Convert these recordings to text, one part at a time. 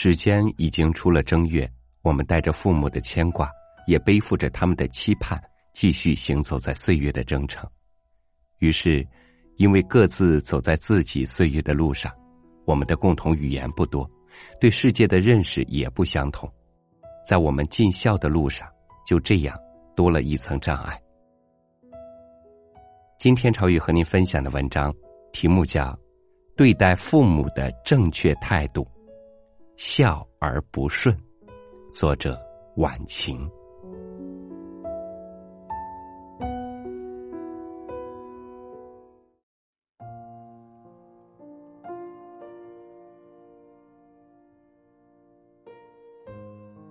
时间已经出了正月，我们带着父母的牵挂，也背负着他们的期盼，继续行走在岁月的征程。于是，因为各自走在自己岁月的路上，我们的共同语言不多，对世界的认识也不相同，在我们尽孝的路上，就这样多了一层障碍。今天朝宇和您分享的文章，题目叫《对待父母的正确态度》。孝而不顺，作者晚晴。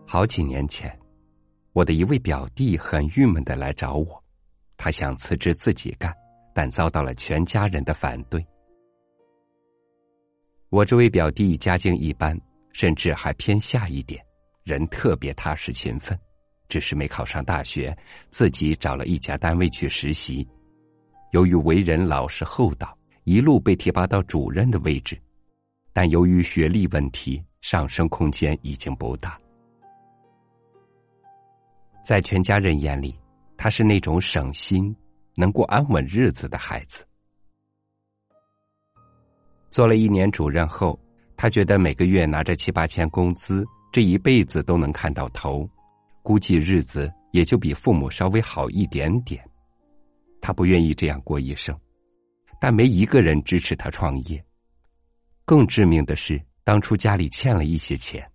好几年前，我的一位表弟很郁闷的来找我，他想辞职自己干，但遭到了全家人的反对。我这位表弟家境一般。甚至还偏下一点，人特别踏实勤奋，只是没考上大学，自己找了一家单位去实习。由于为人老实厚道，一路被提拔到主任的位置，但由于学历问题，上升空间已经不大。在全家人眼里，他是那种省心、能过安稳日子的孩子。做了一年主任后。他觉得每个月拿着七八千工资，这一辈子都能看到头，估计日子也就比父母稍微好一点点。他不愿意这样过一生，但没一个人支持他创业。更致命的是，当初家里欠了一些钱，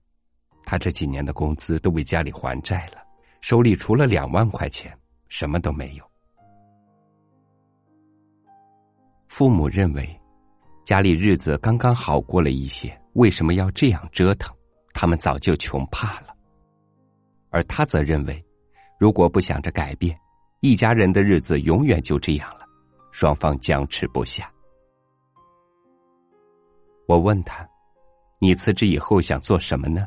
他这几年的工资都为家里还债了，手里除了两万块钱，什么都没有。父母认为。家里日子刚刚好过了一些，为什么要这样折腾？他们早就穷怕了。而他则认为，如果不想着改变，一家人的日子永远就这样了，双方僵持不下。我问他：“你辞职以后想做什么呢？”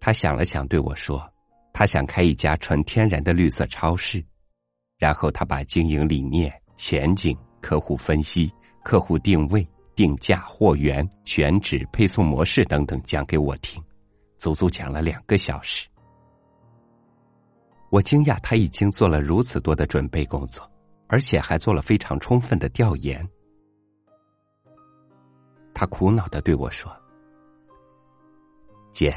他想了想，对我说：“他想开一家纯天然的绿色超市。”然后他把经营理念、前景。客户分析、客户定位、定价、货源选址、配送模式等等讲给我听，足足讲了两个小时。我惊讶他已经做了如此多的准备工作，而且还做了非常充分的调研。他苦恼的对我说：“姐，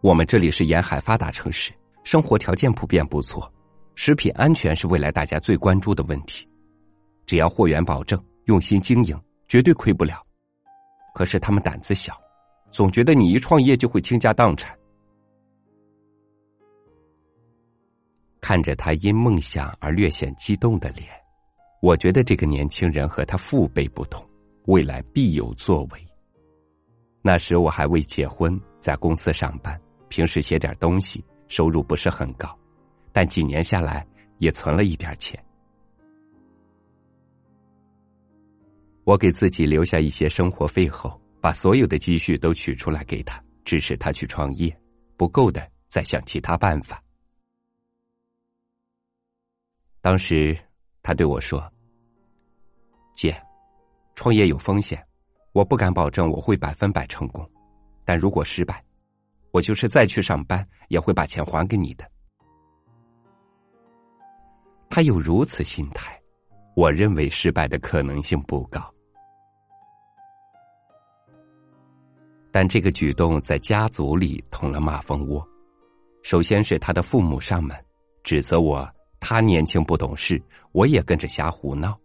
我们这里是沿海发达城市，生活条件普遍不错，食品安全是未来大家最关注的问题。”只要货源保证，用心经营，绝对亏不了。可是他们胆子小，总觉得你一创业就会倾家荡产。看着他因梦想而略显激动的脸，我觉得这个年轻人和他父辈不同，未来必有作为。那时我还未结婚，在公司上班，平时写点东西，收入不是很高，但几年下来也存了一点钱。我给自己留下一些生活费后，把所有的积蓄都取出来给他，支持他去创业。不够的，再想其他办法。当时他对我说：“姐，创业有风险，我不敢保证我会百分百成功。但如果失败，我就是再去上班，也会把钱还给你的。”他有如此心态，我认为失败的可能性不高。但这个举动在家族里捅了马蜂窝。首先是他的父母上门，指责我他年轻不懂事，我也跟着瞎胡闹。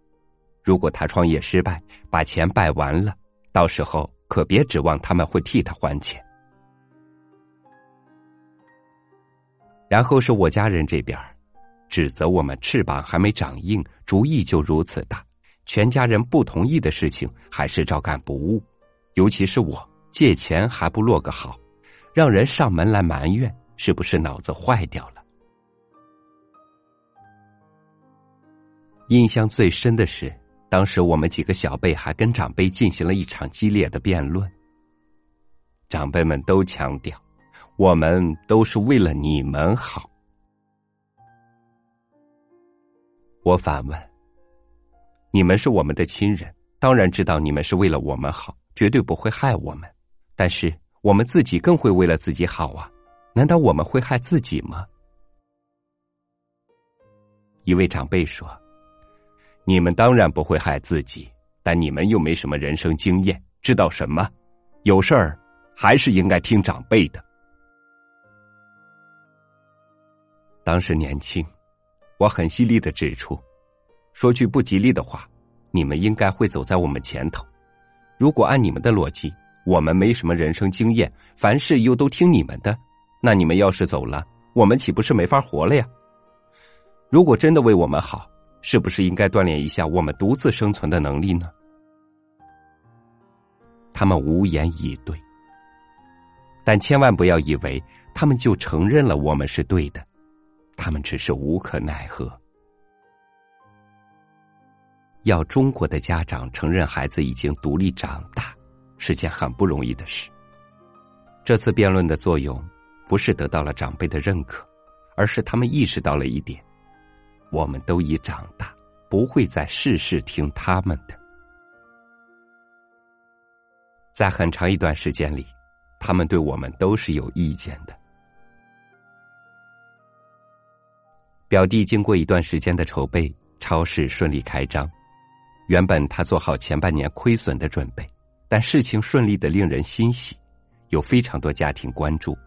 如果他创业失败，把钱败完了，到时候可别指望他们会替他还钱。然后是我家人这边，指责我们翅膀还没长硬，主意就如此大，全家人不同意的事情还是照干不误，尤其是我。借钱还不落个好，让人上门来埋怨，是不是脑子坏掉了？印象最深的是，当时我们几个小辈还跟长辈进行了一场激烈的辩论。长辈们都强调，我们都是为了你们好。我反问：你们是我们的亲人，当然知道你们是为了我们好，绝对不会害我们。但是我们自己更会为了自己好啊！难道我们会害自己吗？一位长辈说：“你们当然不会害自己，但你们又没什么人生经验，知道什么？有事儿还是应该听长辈的。”当时年轻，我很犀利的指出：“说句不吉利的话，你们应该会走在我们前头。如果按你们的逻辑，我们没什么人生经验，凡事又都听你们的，那你们要是走了，我们岂不是没法活了呀？”如果真的为我们好，是不是应该锻炼一下我们独自生存的能力呢？他们无言以对，但千万不要以为他们就承认了我们是对的，他们只是无可奈何。要中国的家长承认孩子已经独立长大，是件很不容易的事。这次辩论的作用，不是得到了长辈的认可，而是他们意识到了一点。我们都已长大，不会再事事听他们的。在很长一段时间里，他们对我们都是有意见的。表弟经过一段时间的筹备，超市顺利开张。原本他做好前半年亏损的准备，但事情顺利的令人欣喜，有非常多家庭关注，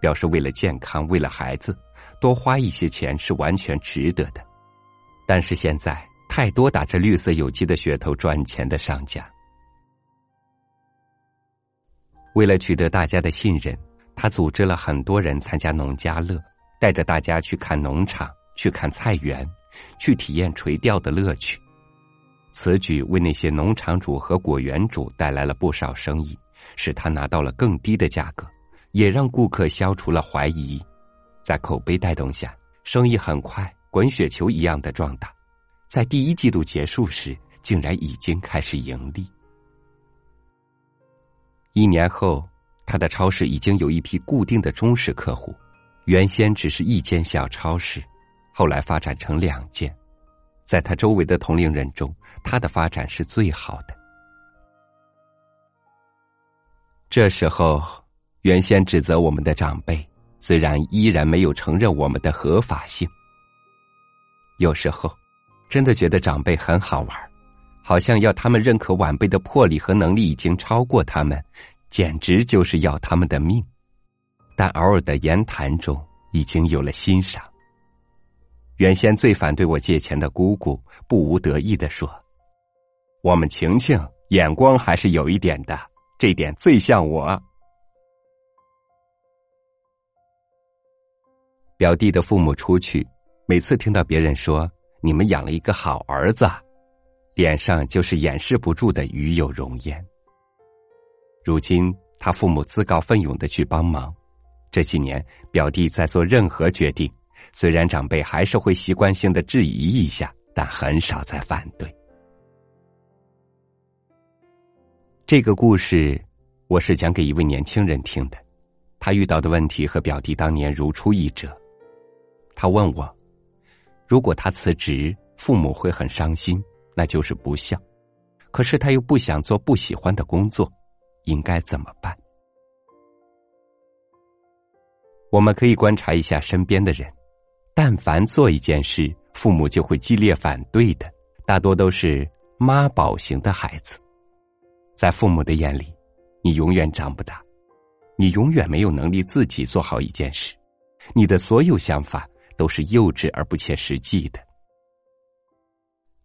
表示为了健康，为了孩子，多花一些钱是完全值得的。但是现在太多打着绿色有机的噱头赚钱的商家，为了取得大家的信任，他组织了很多人参加农家乐，带着大家去看农场、去看菜园、去体验垂钓的乐趣。此举为那些农场主和果园主带来了不少生意，使他拿到了更低的价格，也让顾客消除了怀疑。在口碑带动下，生意很快。滚雪球一样的壮大，在第一季度结束时，竟然已经开始盈利。一年后，他的超市已经有一批固定的忠实客户。原先只是一间小超市，后来发展成两间。在他周围的同龄人中，他的发展是最好的。这时候，原先指责我们的长辈，虽然依然没有承认我们的合法性。有时候，真的觉得长辈很好玩，好像要他们认可晚辈的魄力和能力已经超过他们，简直就是要他们的命。但偶尔的言谈中，已经有了欣赏。原先最反对我借钱的姑姑，不无得意的说：“我们晴晴眼光还是有一点的，这点最像我。”表弟的父母出去。每次听到别人说你们养了一个好儿子，脸上就是掩饰不住的与有容颜。如今他父母自告奋勇的去帮忙，这几年表弟在做任何决定，虽然长辈还是会习惯性的质疑一下，但很少再反对。这个故事我是讲给一位年轻人听的，他遇到的问题和表弟当年如出一辙。他问我。如果他辞职，父母会很伤心，那就是不孝。可是他又不想做不喜欢的工作，应该怎么办？我们可以观察一下身边的人，但凡做一件事，父母就会激烈反对的，大多都是妈宝型的孩子。在父母的眼里，你永远长不大，你永远没有能力自己做好一件事，你的所有想法。都是幼稚而不切实际的，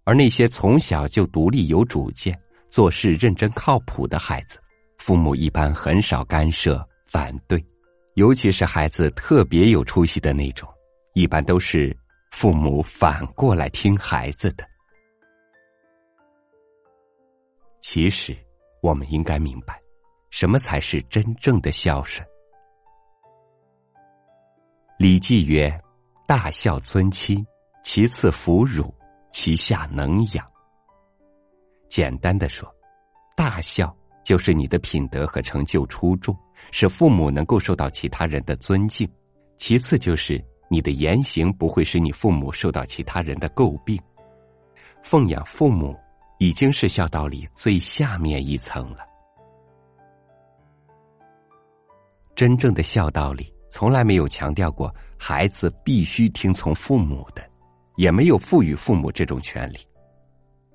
而那些从小就独立有主见、做事认真靠谱的孩子，父母一般很少干涉反对，尤其是孩子特别有出息的那种，一般都是父母反过来听孩子的。其实，我们应该明白，什么才是真正的孝顺。《礼记》曰。大孝尊亲，其次哺乳，其下能养。简单的说，大孝就是你的品德和成就出众，使父母能够受到其他人的尊敬；其次就是你的言行不会使你父母受到其他人的诟病。奉养父母已经是孝道里最下面一层了。真正的孝道里从来没有强调过孩子必须听从父母的，也没有赋予父母这种权利。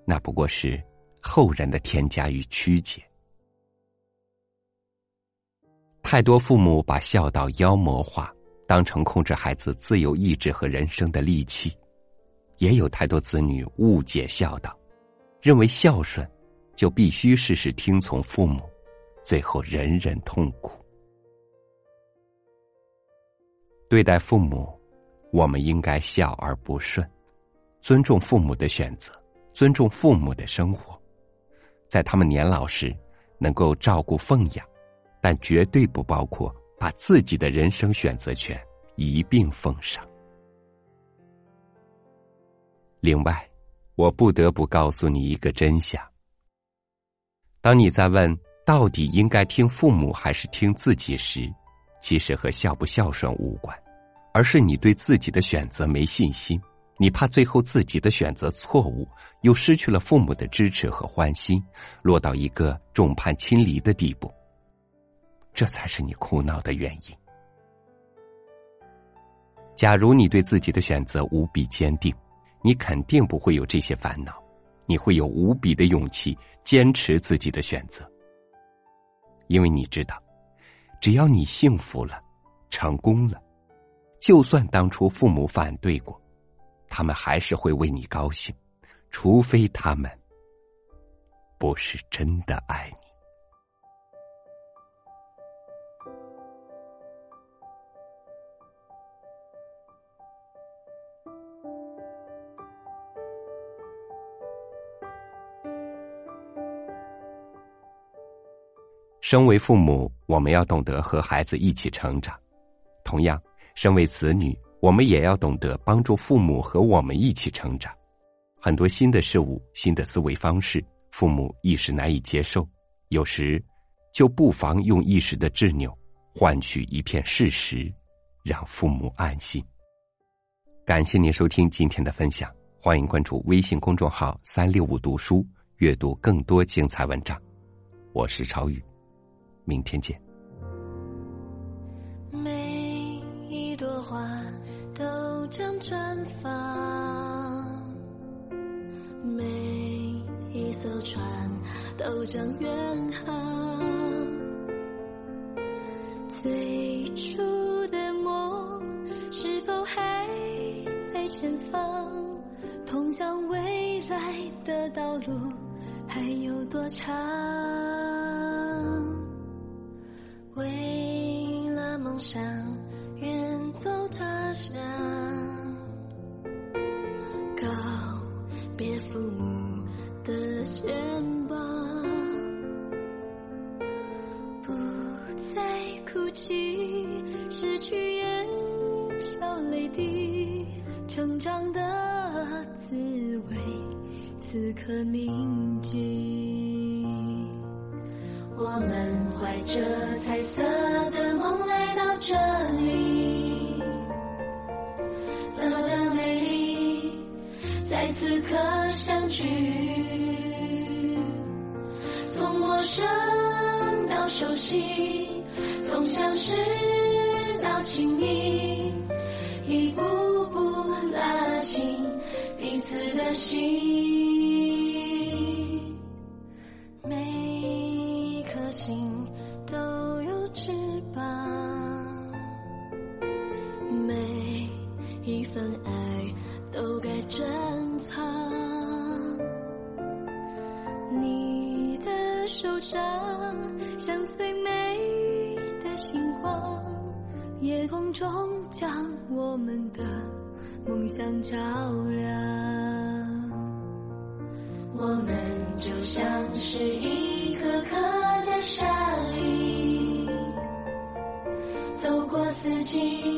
那不过是后人的添加与曲解。太多父母把孝道妖魔化，当成控制孩子自由意志和人生的利器；也有太多子女误解孝道，认为孝顺就必须事事听从父母，最后人人痛苦。对待父母，我们应该孝而不顺，尊重父母的选择，尊重父母的生活，在他们年老时能够照顾奉养，但绝对不包括把自己的人生选择权一并奉上。另外，我不得不告诉你一个真相：当你在问到底应该听父母还是听自己时，其实和孝不孝顺无关，而是你对自己的选择没信心，你怕最后自己的选择错误，又失去了父母的支持和欢心，落到一个众叛亲离的地步。这才是你苦恼的原因。假如你对自己的选择无比坚定，你肯定不会有这些烦恼，你会有无比的勇气坚持自己的选择，因为你知道。只要你幸福了，成功了，就算当初父母反对过，他们还是会为你高兴，除非他们不是真的爱你。身为父母，我们要懂得和孩子一起成长；同样，身为子女，我们也要懂得帮助父母和我们一起成长。很多新的事物、新的思维方式，父母一时难以接受，有时就不妨用一时的执拗换取一片事实，让父母安心。感谢您收听今天的分享，欢迎关注微信公众号“三六五读书”，阅读更多精彩文章。我是超宇。明天见。每一朵花都将绽放，每一艘船都将远航。最初的梦是否还在前方？通向未来的道路还有多长？为了梦想，远走他乡，告别父母的肩膀，不再哭泣，失去眼角泪滴，成长的滋味，此刻铭记。带着彩色的梦来到这里，怎么的美丽，在此刻相聚。从陌生到熟悉，从相识到亲密，一步步拉近彼此的心。珍藏你的手掌像最美的星光，夜空中将我们的梦想照亮。我们就像是一颗颗的沙粒，走过四季，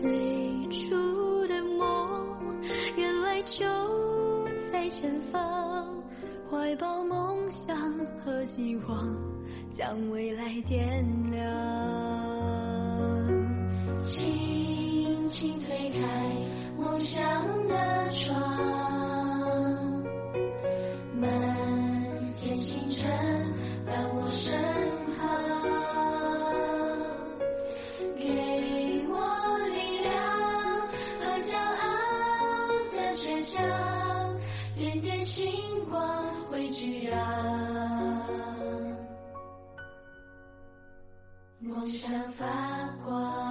最初的梦，原来就在前方。怀抱梦想和希望，将未来点亮。轻轻推开梦想会聚让，梦想发光。